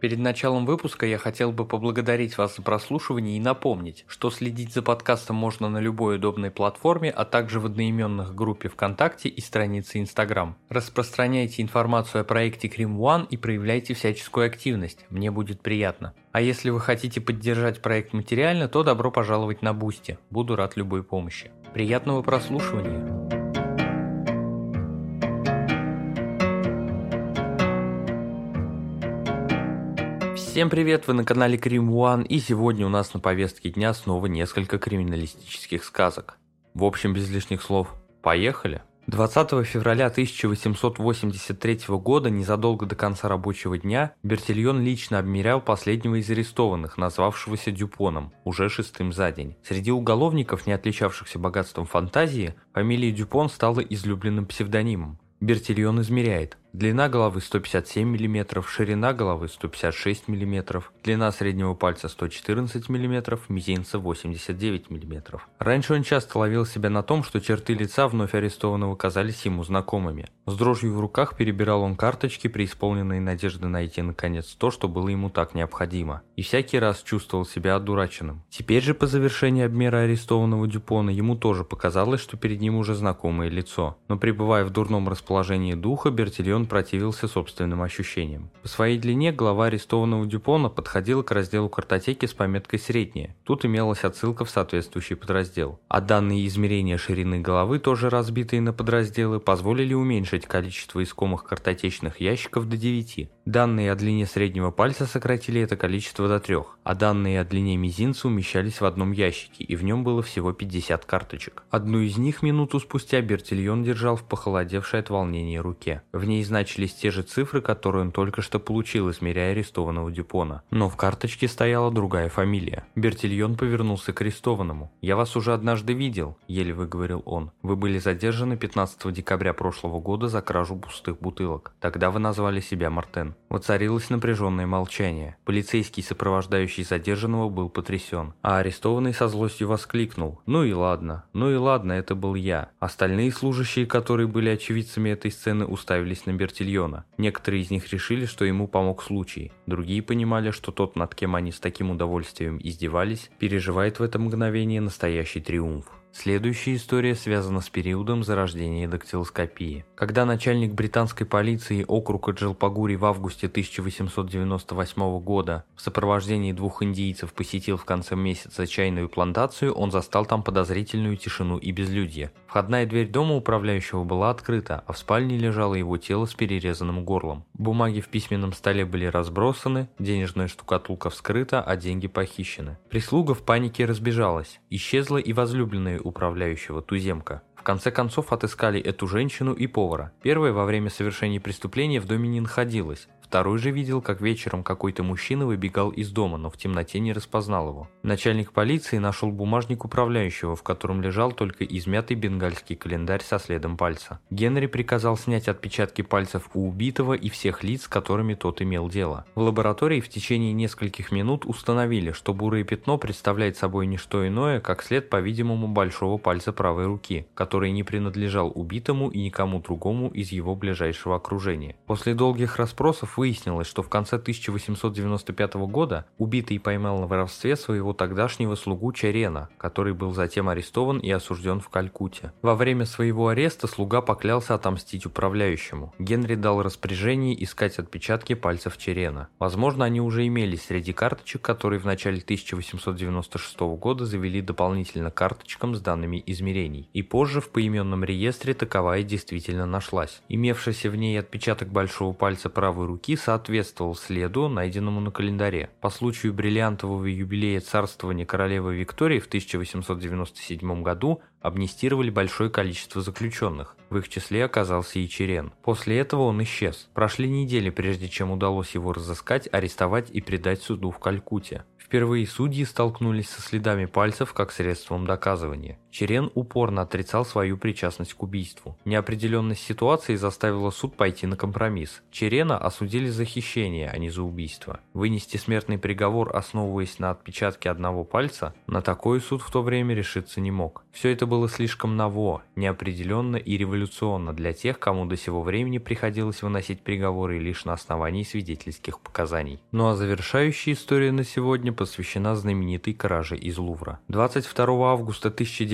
Перед началом выпуска я хотел бы поблагодарить вас за прослушивание и напомнить, что следить за подкастом можно на любой удобной платформе, а также в одноименных группе ВКонтакте и странице Инстаграм. Распространяйте информацию о проекте Crime One и проявляйте всяческую активность, мне будет приятно. А если вы хотите поддержать проект материально, то добро пожаловать на Boosty, буду рад любой помощи. Приятного прослушивания! Всем привет, вы на канале Крим One, и сегодня у нас на повестке дня снова несколько криминалистических сказок. В общем, без лишних слов, поехали! 20 февраля 1883 года, незадолго до конца рабочего дня, Бертильон лично обмерял последнего из арестованных, назвавшегося Дюпоном, уже шестым за день. Среди уголовников, не отличавшихся богатством фантазии, фамилия Дюпон стала излюбленным псевдонимом. Бертильон измеряет Длина головы 157 мм, ширина головы 156 мм, длина среднего пальца 114 мм, мизинца 89 мм. Раньше он часто ловил себя на том, что черты лица вновь арестованного казались ему знакомыми. С дрожью в руках перебирал он карточки, преисполненные надежды найти наконец то, что было ему так необходимо. И всякий раз чувствовал себя одураченным. Теперь же по завершении обмера арестованного Дюпона ему тоже показалось, что перед ним уже знакомое лицо. Но пребывая в дурном расположении духа, Бертильон он противился собственным ощущениям. По своей длине глава арестованного Дюпона подходила к разделу картотеки с пометкой «Средняя». Тут имелась отсылка в соответствующий подраздел. А данные измерения ширины головы, тоже разбитые на подразделы, позволили уменьшить количество искомых картотечных ящиков до 9. Данные о длине среднего пальца сократили это количество до 3, а данные о длине мизинца умещались в одном ящике, и в нем было всего 50 карточек. Одну из них минуту спустя Бертильон держал в похолодевшей от волнения руке. В ней значились те же цифры, которые он только что получил, измеряя арестованного Дюпона. Но в карточке стояла другая фамилия. Бертильон повернулся к арестованному. «Я вас уже однажды видел», – еле выговорил он. «Вы были задержаны 15 декабря прошлого года за кражу пустых бутылок. Тогда вы назвали себя Мартен». Воцарилось напряженное молчание. Полицейский, сопровождающий задержанного, был потрясен. А арестованный со злостью воскликнул. «Ну и ладно, ну и ладно, это был я». Остальные служащие, которые были очевидцами этой сцены, уставились на Бертильона. Некоторые из них решили, что ему помог случай. Другие понимали, что тот, над кем они с таким удовольствием издевались, переживает в это мгновение настоящий триумф. Следующая история связана с периодом зарождения дактилоскопии. Когда начальник британской полиции округа Джалпагури в августе 1898 года в сопровождении двух индийцев посетил в конце месяца чайную плантацию, он застал там подозрительную тишину и безлюдье. Входная дверь дома управляющего была открыта, а в спальне лежало его тело с перерезанным горлом. Бумаги в письменном столе были разбросаны, денежная штукатулка вскрыта, а деньги похищены. Прислуга в панике разбежалась. Исчезла и возлюбленная управляющего туземка. В конце концов отыскали эту женщину и повара. Первая во время совершения преступления в доме не находилась, Второй же видел, как вечером какой-то мужчина выбегал из дома, но в темноте не распознал его. Начальник полиции нашел бумажник управляющего, в котором лежал только измятый бенгальский календарь со следом пальца. Генри приказал снять отпечатки пальцев у убитого и всех лиц, с которыми тот имел дело. В лаборатории в течение нескольких минут установили, что бурое пятно представляет собой не что иное, как след, по-видимому, большого пальца правой руки, который не принадлежал убитому и никому другому из его ближайшего окружения. После долгих расспросов выяснилось, что в конце 1895 года убитый поймал на воровстве своего тогдашнего слугу Черена, который был затем арестован и осужден в Калькутте. Во время своего ареста слуга поклялся отомстить управляющему. Генри дал распоряжение искать отпечатки пальцев Черена. Возможно, они уже имелись среди карточек, которые в начале 1896 года завели дополнительно карточкам с данными измерений. И позже в поименном реестре таковая действительно нашлась. Имевшийся в ней отпечаток большого пальца правой руки руки соответствовал следу, найденному на календаре. По случаю бриллиантового юбилея царствования королевы Виктории в 1897 году амнистировали большое количество заключенных. В их числе оказался и Черен. После этого он исчез. Прошли недели, прежде чем удалось его разыскать, арестовать и предать суду в Калькутте. Впервые судьи столкнулись со следами пальцев как средством доказывания. Черен упорно отрицал свою причастность к убийству. Неопределенность ситуации заставила суд пойти на компромисс. Черена осудили за хищение, а не за убийство. Вынести смертный приговор, основываясь на отпечатке одного пальца, на такой суд в то время решиться не мог. Все это было слишком ново, неопределенно и революционно для тех, кому до сего времени приходилось выносить приговоры лишь на основании свидетельских показаний. Ну а завершающая история на сегодня посвящена знаменитой краже из Лувра. 22 августа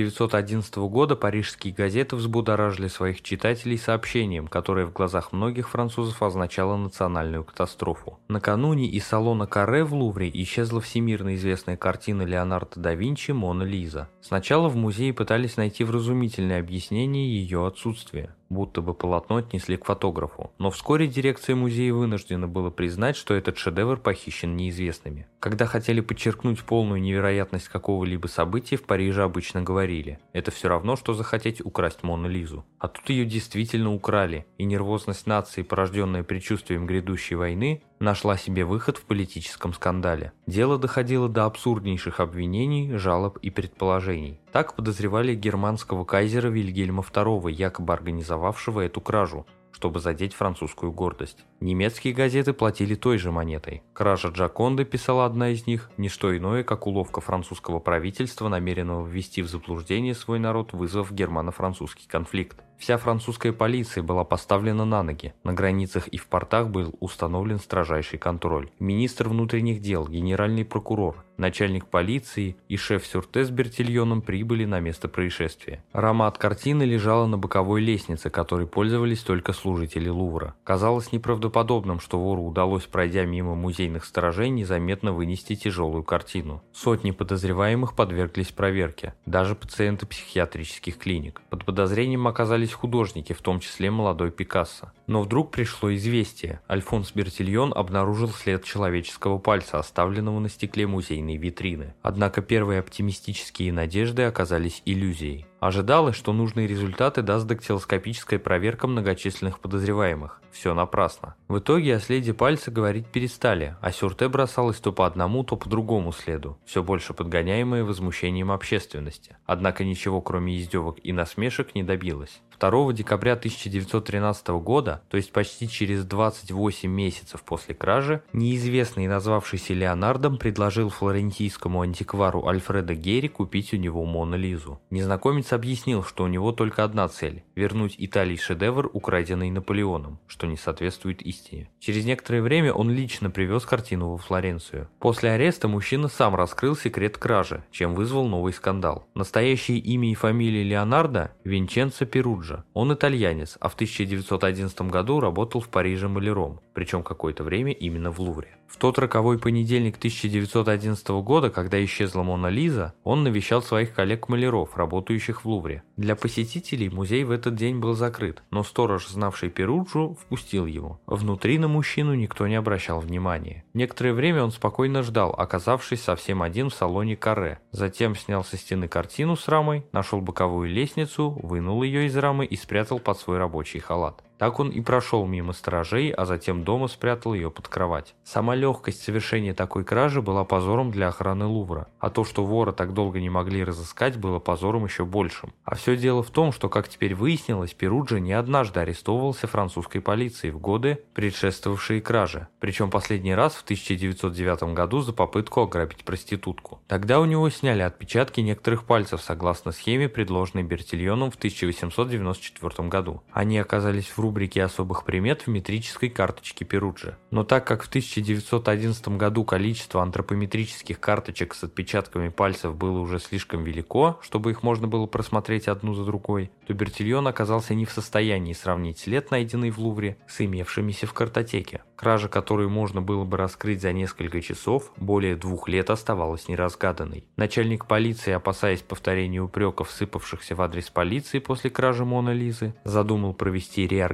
1911 года парижские газеты взбудоражили своих читателей сообщением, которое в глазах многих французов означало национальную катастрофу. Накануне из салона Каре в Лувре исчезла всемирно известная картина Леонардо да Винчи «Мона Лиза». Сначала в музее пытались найти вразумительное объяснение ее отсутствия будто бы полотно отнесли к фотографу. Но вскоре дирекция музея вынуждена была признать, что этот шедевр похищен неизвестными. Когда хотели подчеркнуть полную невероятность какого-либо события, в Париже обычно говорили «это все равно, что захотеть украсть Мону Лизу». А тут ее действительно украли, и нервозность нации, порожденная предчувствием грядущей войны, нашла себе выход в политическом скандале. Дело доходило до абсурднейших обвинений, жалоб и предположений. Так подозревали германского кайзера Вильгельма II, якобы организовавшего эту кражу, чтобы задеть французскую гордость. Немецкие газеты платили той же монетой. Кража Джаконды, писала одна из них, не что иное, как уловка французского правительства, намеренного ввести в заблуждение свой народ, вызвав германо-французский конфликт. Вся французская полиция была поставлена на ноги. На границах и в портах был установлен строжайший контроль. Министр внутренних дел, генеральный прокурор, начальник полиции и шеф Сюрте с Бертильоном прибыли на место происшествия. Рама от картины лежала на боковой лестнице, которой пользовались только служители Лувра. Казалось неправдоподобным, что вору удалось, пройдя мимо музейных сторожей, незаметно вынести тяжелую картину. Сотни подозреваемых подверглись проверке, даже пациенты психиатрических клиник. Под подозрением оказались художники, в том числе молодой Пикассо. Но вдруг пришло известие. Альфонс Бертильон обнаружил след человеческого пальца, оставленного на стекле музейной витрины. Однако первые оптимистические надежды оказались иллюзией. Ожидалось, что нужные результаты даст дактилоскопическая проверка многочисленных подозреваемых. Все напрасно. В итоге о следе пальца говорить перестали, а Сюрте бросалось то по одному, то по другому следу, все больше подгоняемое возмущением общественности. Однако ничего кроме издевок и насмешек не добилось. 2 декабря 1913 года, то есть почти через 28 месяцев после кражи, неизвестный, назвавшийся Леонардом, предложил флорентийскому антиквару Альфредо Герри купить у него Мона Лизу. Незнакомец объяснил, что у него только одна цель – вернуть Италии шедевр, украденный Наполеоном, что не соответствует истине. Через некоторое время он лично привез картину во Флоренцию. После ареста мужчина сам раскрыл секрет кражи, чем вызвал новый скандал. Настоящее имя и фамилия Леонардо – Винченцо Перуджа. Он итальянец, а в 1911 году работал в Париже маляром, причем какое-то время именно в Лувре. В тот роковой понедельник 1911 года, когда исчезла Мона Лиза, он навещал своих коллег-маляров, работающих в Лувре. Для посетителей музей в этот день был закрыт, но сторож, знавший Перуджу, впустил его. Внутри на мужчину никто не обращал внимания. Некоторое время он спокойно ждал, оказавшись совсем один в салоне каре. Затем снял со стены картину с рамой, нашел боковую лестницу, вынул ее из рамы и спрятал под свой рабочий халат. Так он и прошел мимо сторожей, а затем дома спрятал ее под кровать. Сама легкость совершения такой кражи была позором для охраны Лувра, а то, что вора так долго не могли разыскать, было позором еще большим. А все дело в том, что, как теперь выяснилось, Перуджи не однажды арестовывался французской полицией в годы, предшествовавшие краже, причем последний раз в 1909 году за попытку ограбить проститутку. Тогда у него сняли отпечатки некоторых пальцев согласно схеме, предложенной Бертильоном в 1894 году. Они оказались в рубрике особых примет в метрической карточке Перуджи. Но так как в 1911 году количество антропометрических карточек с отпечатками пальцев было уже слишком велико, чтобы их можно было просмотреть одну за другой, то Бертильон оказался не в состоянии сравнить след, найденный в Лувре, с имевшимися в картотеке. Кража, которую можно было бы раскрыть за несколько часов, более двух лет оставалась неразгаданной. Начальник полиции, опасаясь повторения упреков, сыпавшихся в адрес полиции после кражи Мона Лизы, задумал провести реорганизацию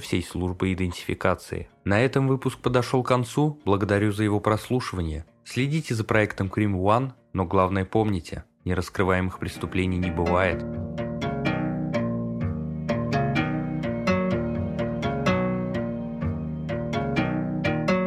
всей службы идентификации. На этом выпуск подошел к концу, благодарю за его прослушивание. Следите за проектом Крим One, но главное помните, нераскрываемых преступлений не бывает.